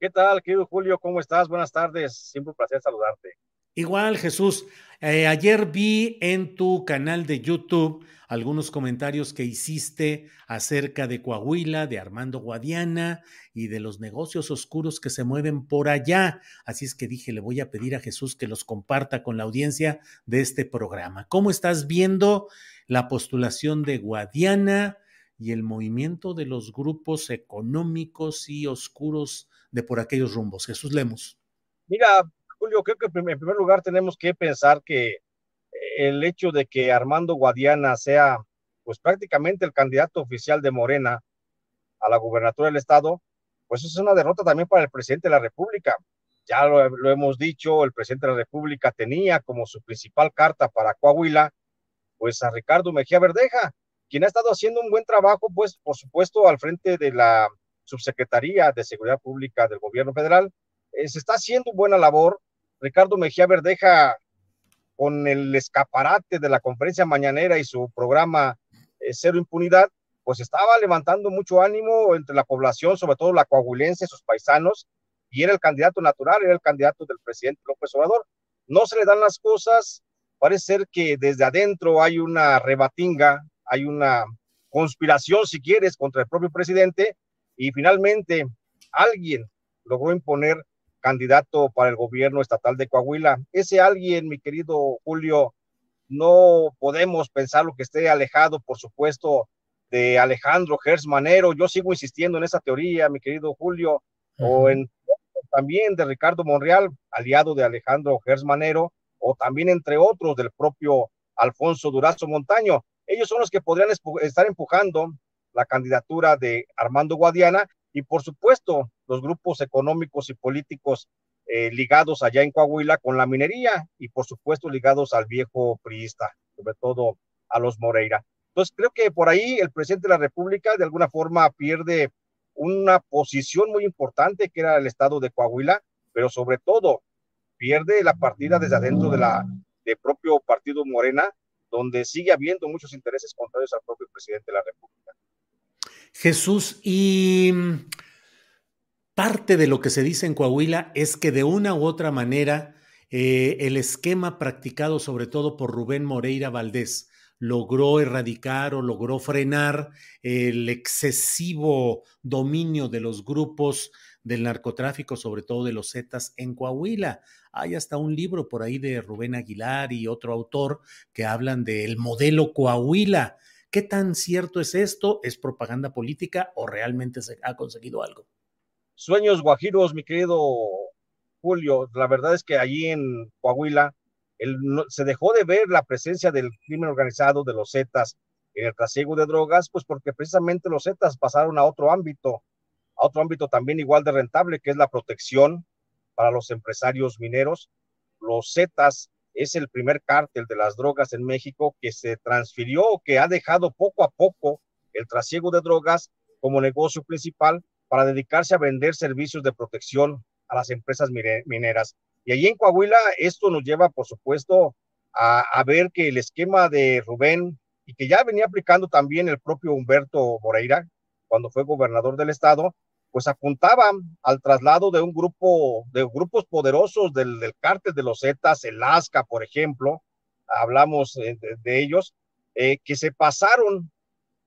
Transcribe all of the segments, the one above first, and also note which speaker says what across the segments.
Speaker 1: ¿Qué tal, querido Julio? ¿Cómo estás? Buenas tardes. Siempre un placer saludarte.
Speaker 2: Igual, Jesús. Eh, ayer vi en tu canal de YouTube algunos comentarios que hiciste acerca de Coahuila, de Armando Guadiana y de los negocios oscuros que se mueven por allá. Así es que dije, le voy a pedir a Jesús que los comparta con la audiencia de este programa. ¿Cómo estás viendo la postulación de Guadiana y el movimiento de los grupos económicos y oscuros de por aquellos rumbos. Jesús Lemos.
Speaker 1: Mira, Julio, creo que en primer lugar tenemos que pensar que el hecho de que Armando Guadiana sea pues prácticamente el candidato oficial de Morena a la gubernatura del estado, pues es una derrota también para el presidente de la República. Ya lo, lo, hemos dicho, el presidente de la República tenía como su principal carta para Coahuila, pues a Ricardo Mejía Verdeja, quien ha estado haciendo un buen trabajo, pues por supuesto al frente de la Subsecretaría de Seguridad Pública del Gobierno Federal. Eh, se está haciendo buena labor. Ricardo Mejía Verdeja, con el escaparate de la conferencia mañanera y su programa eh, Cero Impunidad, pues estaba levantando mucho ánimo entre la población, sobre todo la coahuilense, sus paisanos, y era el candidato natural, era el candidato del presidente López Obrador. No se le dan las cosas, parece ser que desde adentro hay una rebatinga, hay una conspiración, si quieres, contra el propio presidente, y finalmente alguien logró imponer candidato para el gobierno estatal de Coahuila. Ese alguien, mi querido Julio, no podemos pensar lo que esté alejado, por supuesto, de Alejandro Gers Manero. Yo sigo insistiendo en esa teoría, mi querido Julio, uh -huh. o en también de Ricardo Monreal, aliado de Alejandro Gers Manero, o también entre otros del propio Alfonso Durazo Montaño. Ellos son los que podrían estar empujando la candidatura de Armando Guadiana y por supuesto los grupos económicos y políticos eh, ligados allá en Coahuila con la minería y por supuesto ligados al viejo priista, sobre todo a los Moreira. Entonces creo que por ahí el presidente de la República de alguna forma pierde una posición muy importante que era el estado de Coahuila, pero sobre todo pierde la partida desde adentro de la del propio partido Morena, donde sigue habiendo muchos intereses contrarios al propio presidente de la República.
Speaker 2: Jesús, y parte de lo que se dice en Coahuila es que de una u otra manera eh, el esquema practicado sobre todo por Rubén Moreira Valdés logró erradicar o logró frenar el excesivo dominio de los grupos del narcotráfico, sobre todo de los Zetas en Coahuila. Hay hasta un libro por ahí de Rubén Aguilar y otro autor que hablan del modelo Coahuila. ¿Qué tan cierto es esto? ¿Es propaganda política o realmente se ha conseguido algo?
Speaker 1: Sueños guajiros, mi querido Julio. La verdad es que allí en Coahuila el, se dejó de ver la presencia del crimen organizado de los Zetas en el trasiego de drogas, pues porque precisamente los Zetas pasaron a otro ámbito, a otro ámbito también igual de rentable, que es la protección para los empresarios mineros. Los Zetas es el primer cártel de las drogas en México que se transfirió, que ha dejado poco a poco el trasiego de drogas como negocio principal para dedicarse a vender servicios de protección a las empresas mineras. Y allí en Coahuila esto nos lleva, por supuesto, a ver que el esquema de Rubén y que ya venía aplicando también el propio Humberto Moreira cuando fue gobernador del estado, pues apuntaban al traslado de un grupo, de grupos poderosos del, del cártel de los Zetas, el ASCA, por ejemplo, hablamos de, de ellos, eh, que se pasaron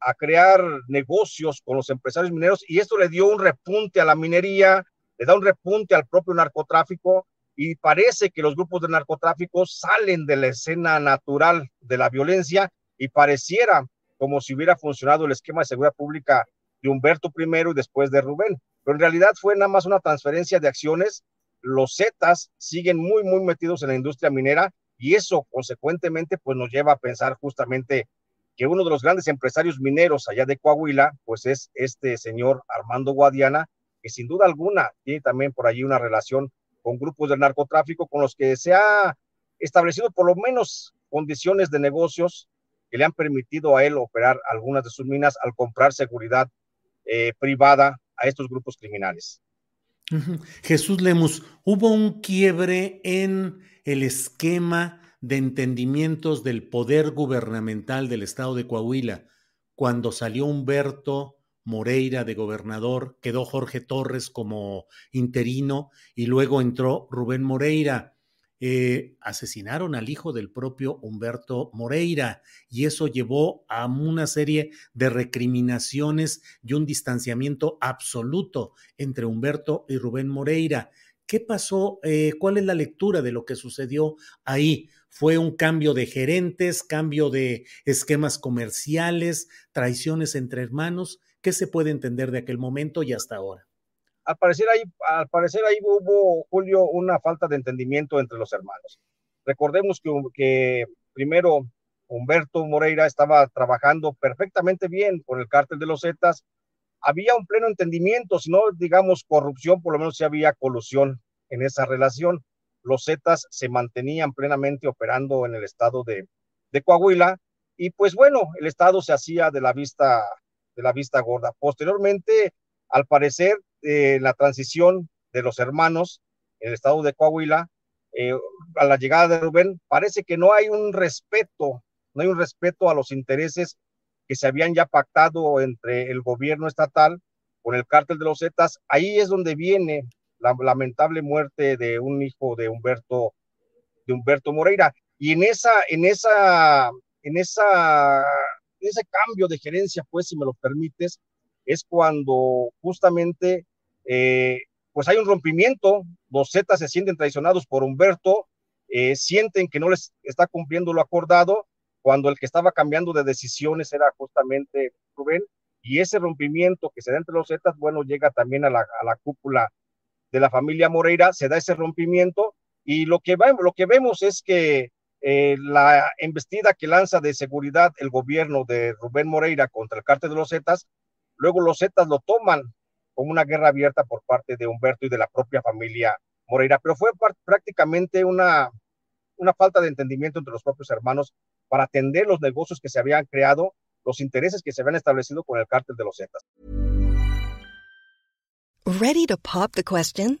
Speaker 1: a crear negocios con los empresarios mineros y esto le dio un repunte a la minería, le da un repunte al propio narcotráfico y parece que los grupos de narcotráfico salen de la escena natural de la violencia y pareciera como si hubiera funcionado el esquema de seguridad pública de Humberto primero y después de Rubén. Pero en realidad fue nada más una transferencia de acciones. Los Zetas siguen muy, muy metidos en la industria minera y eso consecuentemente pues nos lleva a pensar justamente que uno de los grandes empresarios mineros allá de Coahuila pues es este señor Armando Guadiana, que sin duda alguna tiene también por allí una relación con grupos de narcotráfico con los que se ha establecido por lo menos condiciones de negocios que le han permitido a él operar algunas de sus minas al comprar seguridad eh, privada a estos grupos criminales.
Speaker 2: Jesús Lemus, hubo un quiebre en el esquema de entendimientos del poder gubernamental del estado de Coahuila cuando salió Humberto Moreira de gobernador, quedó Jorge Torres como interino y luego entró Rubén Moreira eh, asesinaron al hijo del propio Humberto Moreira y eso llevó a una serie de recriminaciones y un distanciamiento absoluto entre Humberto y Rubén Moreira. ¿Qué pasó? Eh, ¿Cuál es la lectura de lo que sucedió ahí? ¿Fue un cambio de gerentes, cambio de esquemas comerciales, traiciones entre hermanos? ¿Qué se puede entender de aquel momento y hasta ahora?
Speaker 1: Al parecer ahí, al parecer ahí hubo, Julio, una falta de entendimiento entre los hermanos. Recordemos que, primero Humberto Moreira estaba trabajando perfectamente bien con el cártel de los Zetas. Había un pleno entendimiento, si no digamos corrupción, por lo menos sí había colusión en esa relación. Los Zetas se mantenían plenamente operando en el estado de, de Coahuila y pues bueno, el estado se hacía de la vista de la vista gorda. Posteriormente, al parecer, eh, la transición de los hermanos en el estado de Coahuila, eh, a la llegada de Rubén, parece que no hay un respeto, no hay un respeto a los intereses que se habían ya pactado entre el gobierno estatal con el cártel de los Zetas. Ahí es donde viene la lamentable muerte de un hijo de Humberto, de Humberto Moreira. Y en esa, en esa, en esa, en ese cambio de gerencia, pues, si me lo permites, es cuando justamente eh, pues hay un rompimiento, los Zetas se sienten traicionados por Humberto, eh, sienten que no les está cumpliendo lo acordado, cuando el que estaba cambiando de decisiones era justamente Rubén, y ese rompimiento que se da entre los Zetas, bueno, llega también a la, a la cúpula de la familia Moreira, se da ese rompimiento, y lo que, va, lo que vemos es que eh, la embestida que lanza de seguridad el gobierno de Rubén Moreira contra el cártel de los Zetas, luego los Zetas lo toman como una guerra abierta por parte de Humberto y de la propia familia Moreira, pero fue prácticamente una, una falta de entendimiento entre los propios hermanos para atender los negocios que se habían creado, los intereses que se habían establecido con el cártel de los Zetas.
Speaker 3: Ready to pop the question?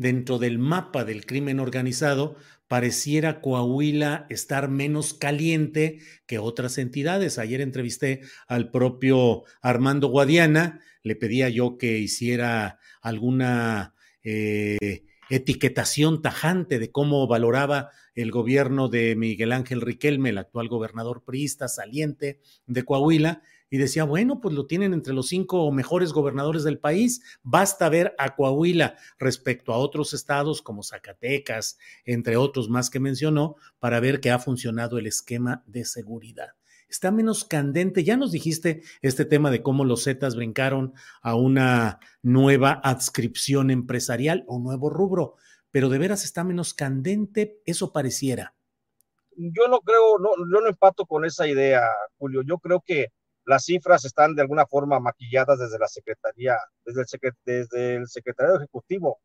Speaker 2: dentro del mapa del crimen organizado, pareciera Coahuila estar menos caliente que otras entidades. Ayer entrevisté al propio Armando Guadiana, le pedía yo que hiciera alguna eh, etiquetación tajante de cómo valoraba el gobierno de Miguel Ángel Riquelme, el actual gobernador priista saliente de Coahuila, y decía, bueno, pues lo tienen entre los cinco mejores gobernadores del país, basta ver a Coahuila respecto a otros estados como Zacatecas, entre otros más que mencionó, para ver que ha funcionado el esquema de seguridad. Está menos candente, ya nos dijiste este tema de cómo los Zetas brincaron a una nueva adscripción empresarial o nuevo rubro, pero de veras está menos candente, eso pareciera.
Speaker 1: Yo no creo, no, yo no empato con esa idea, Julio. Yo creo que las cifras están de alguna forma maquilladas desde la Secretaría, desde el, desde el Secretario Ejecutivo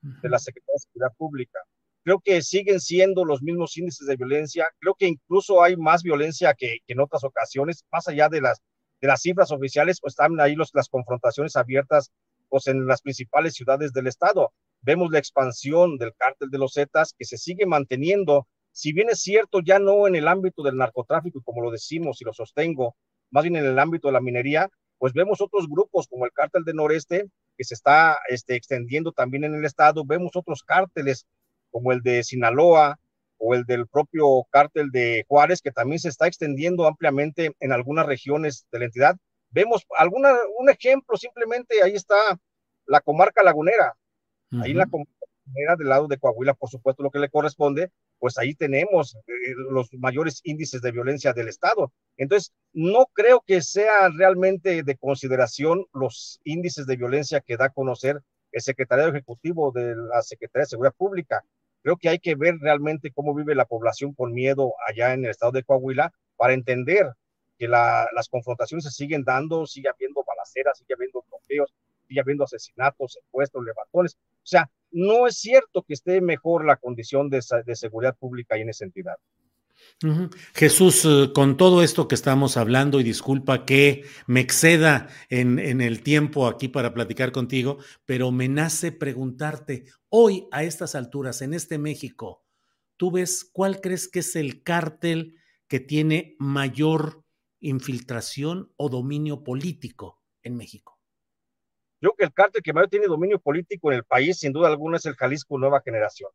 Speaker 1: de la Secretaría de Seguridad Pública. Creo que siguen siendo los mismos índices de violencia. Creo que incluso hay más violencia que, en otras ocasiones, más allá de las, de las cifras oficiales, pues están ahí los, las confrontaciones abiertas pues, en las principales ciudades del Estado. Vemos la expansión del cártel de los Zetas que se sigue manteniendo, si bien es cierto, ya no en el ámbito del narcotráfico, como lo decimos y lo sostengo, más bien en el ámbito de la minería, pues vemos otros grupos como el cártel de Noreste, que se está este, extendiendo también en el estado, vemos otros cárteles como el de Sinaloa o el del propio cártel de Juárez, que también se está extendiendo ampliamente en algunas regiones de la entidad. Vemos alguna, un ejemplo, simplemente ahí está la comarca lagunera, ahí en la comarca lagunera del lado de Coahuila, por supuesto, lo que le corresponde, pues ahí tenemos eh, los mayores índices de violencia del Estado. Entonces, no creo que sea realmente de consideración los índices de violencia que da a conocer el secretario ejecutivo de la Secretaría de Seguridad Pública. Creo que hay que ver realmente cómo vive la población con miedo allá en el estado de Coahuila para entender que las confrontaciones se siguen dando, sigue habiendo balaceras, sigue habiendo bloqueos, sigue habiendo asesinatos, secuestros, levantones. O sea, no es cierto que esté mejor la condición de, seguridad pública ahí en esa entidad.
Speaker 2: Jesús, eh, con todo esto que estamos hablando, y disculpa que me exceda en, en, el tiempo aquí para platicar contigo, pero me nace preguntarte, hoy a estas alturas, en este México, ¿tú ves cuál crees que es el cártel que tiene mayor infiltración o dominio político en México?
Speaker 1: Yo creo que el cártel que mayor tiene dominio político en el país, sin duda alguna, es el Jalisco Nueva Generación.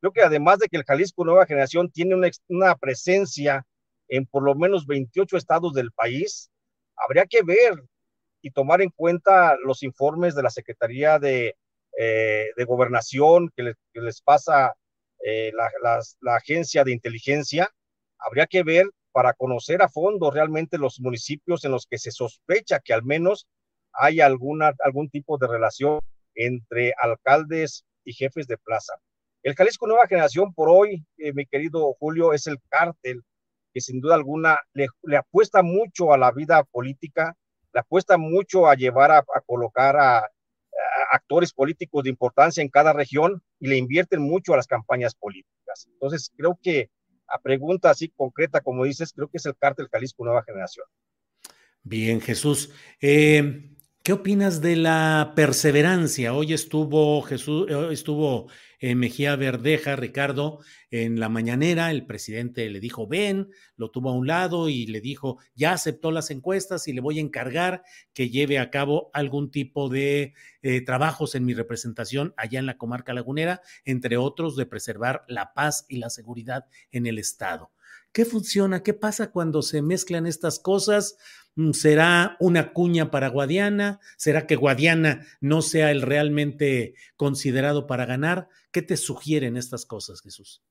Speaker 1: Creo que además de que el Jalisco Nueva Generación tiene una, presencia en por lo menos 28 estados del país, habría que ver y tomar en cuenta los informes de la Secretaría de, eh, Gobernación que, les pasa eh, la, la agencia de inteligencia. Habría que ver para conocer a fondo realmente los municipios en los que se sospecha que al menos hay alguna, algún tipo de relación entre alcaldes y jefes de plaza. El Jalisco Nueva Generación por hoy, eh, mi querido Julio, es el cártel que sin duda alguna le, apuesta mucho a la vida política, le apuesta mucho a llevar a, colocar a, actores políticos de importancia en cada región y le invierten mucho a las campañas políticas. Entonces, creo que a pregunta así concreta, como dices, creo que es el cártel Jalisco Nueva Generación.
Speaker 2: Bien, Jesús. Eh, ¿Qué opinas de la perseverancia? Hoy estuvo Jesús, eh, estuvo eh, Mejía Verdeja, Ricardo, en la mañanera. El presidente le dijo, ven, lo tuvo a un lado y le dijo, ya aceptó las encuestas y le voy a encargar que lleve a cabo algún tipo de eh, trabajos en mi representación allá en la comarca lagunera, entre otros de preservar la paz y la seguridad en el Estado. ¿Qué funciona? ¿Qué pasa cuando se mezclan estas cosas? Mm, ¿Será una cuña para Guadiana? ¿Será que Guadiana no sea el realmente considerado para ganar? ¿Qué te sugieren estas cosas, Jesús?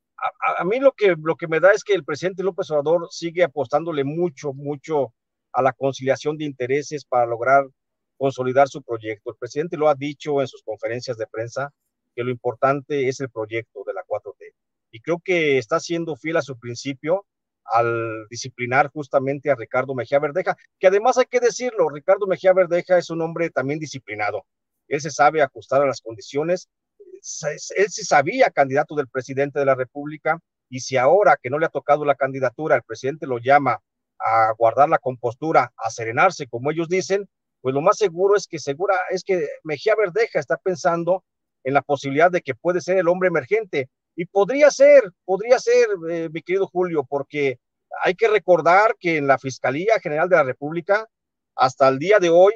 Speaker 1: A, mí lo que, lo que me da es que el presidente López Obrador sigue apostándole mucho, mucho a la conciliación de intereses para lograr consolidar su proyecto. El presidente lo ha dicho en sus conferencias de prensa que lo importante es el proyecto de la 4T. Y creo que está siendo fiel a su principio al disciplinar justamente a Ricardo Mejía Verdeja, que además hay que decirlo, Ricardo Mejía Verdeja es un hombre también disciplinado. Él se sabe ajustar a las condiciones, él se sabía candidato del presidente de la República y si ahora que no le ha tocado la candidatura, el presidente lo llama a guardar la compostura, a serenarse, como ellos dicen, pues lo más seguro es que segura es que Mejía Verdeja está pensando en la posibilidad de que puede ser el hombre emergente. Y podría ser, podría ser, eh, mi querido Julio, porque hay que recordar que en la Fiscalía General de la República, hasta el día de hoy,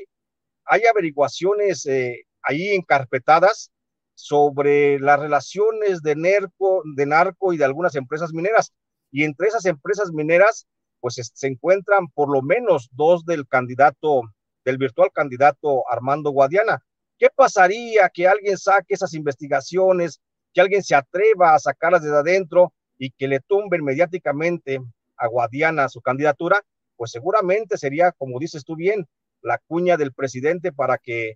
Speaker 1: hay averiguaciones eh, ahí encarpetadas sobre las relaciones de narco, de narco y de algunas empresas mineras. Y entre esas empresas mineras, pues se encuentran por lo menos dos del candidato, del virtual candidato Armando Guadiana. ¿Qué pasaría que alguien saque esas investigaciones, que alguien se atreva a sacarlas desde adentro y que le tumben mediáticamente a Guadiana su candidatura? Pues seguramente sería, como dices tú bien, la cuña del presidente para que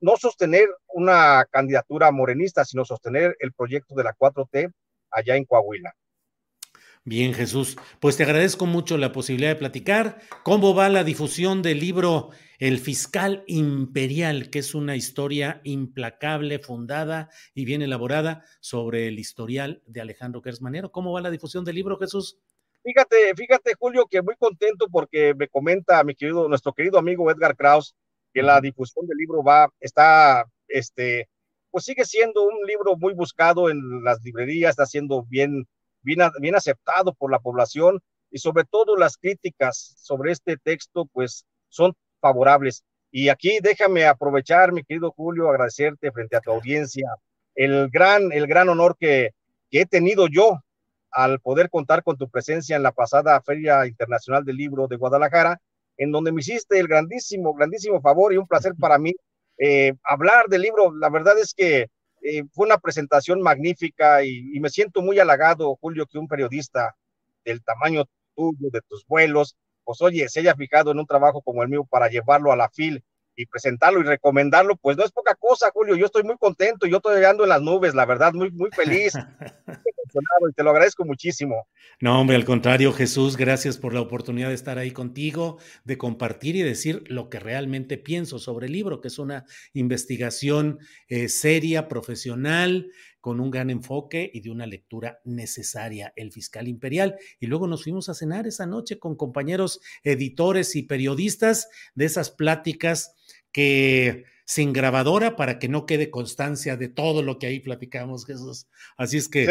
Speaker 1: no sostener una candidatura morenista, sino sostener el proyecto de la 4T allá en Coahuila.
Speaker 2: Bien, Jesús. Pues te agradezco mucho la posibilidad de platicar. ¿Cómo va la difusión del libro El Fiscal Imperial, que es una historia implacable, fundada y bien elaborada sobre el historial de Alejandro Kersmanero? ¿Cómo va la difusión del libro, Jesús?
Speaker 1: Fíjate, fíjate, Julio, que muy contento porque me comenta mi querido, nuestro querido amigo Edgar Kraus, que la difusión del libro va, está, este, pues sigue siendo un libro muy buscado en las librerías, está siendo bien bien, aceptado por la población y sobre todo las críticas sobre este texto pues son favorables. Y aquí déjame aprovechar, mi querido Julio, agradecerte frente a tu audiencia el gran, el gran honor que, que he tenido yo al poder contar con tu presencia en la pasada Feria Internacional del Libro de Guadalajara, en donde me hiciste el grandísimo, grandísimo favor y un placer para mí eh, hablar del libro. La verdad es que eh, fue una presentación magnífica y, me siento muy halagado, Julio, que un periodista del tamaño tuyo, de tus vuelos, pues oye, se haya fijado en un trabajo como el mío para llevarlo a la FIL y presentarlo y recomendarlo, pues no es poca cosa, Julio. Yo estoy muy contento, yo estoy llegando en las nubes, la verdad, muy, muy feliz. y te lo agradezco muchísimo.
Speaker 2: No, hombre, al contrario, Jesús, gracias por la oportunidad de estar ahí contigo, de compartir y decir lo que realmente pienso sobre el libro, que es una investigación eh, seria, profesional, con un gran enfoque y de una lectura necesaria, El Fiscal Imperial. Y luego nos fuimos a cenar esa noche con compañeros editores y periodistas de esas pláticas que sin grabadora para que no quede constancia de todo lo que ahí platicamos, Jesús. Así es que...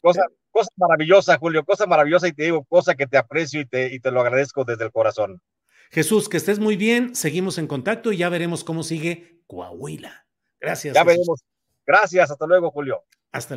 Speaker 1: cosa, cosa maravillosa, Julio, cosa maravillosa y te digo, cosa que te aprecio y te, y te lo agradezco desde el corazón.
Speaker 2: Jesús, que estés muy bien, seguimos en contacto y ya veremos cómo sigue Coahuila. Gracias.
Speaker 1: Ya veremos. Gracias, hasta luego, Julio.
Speaker 2: Hasta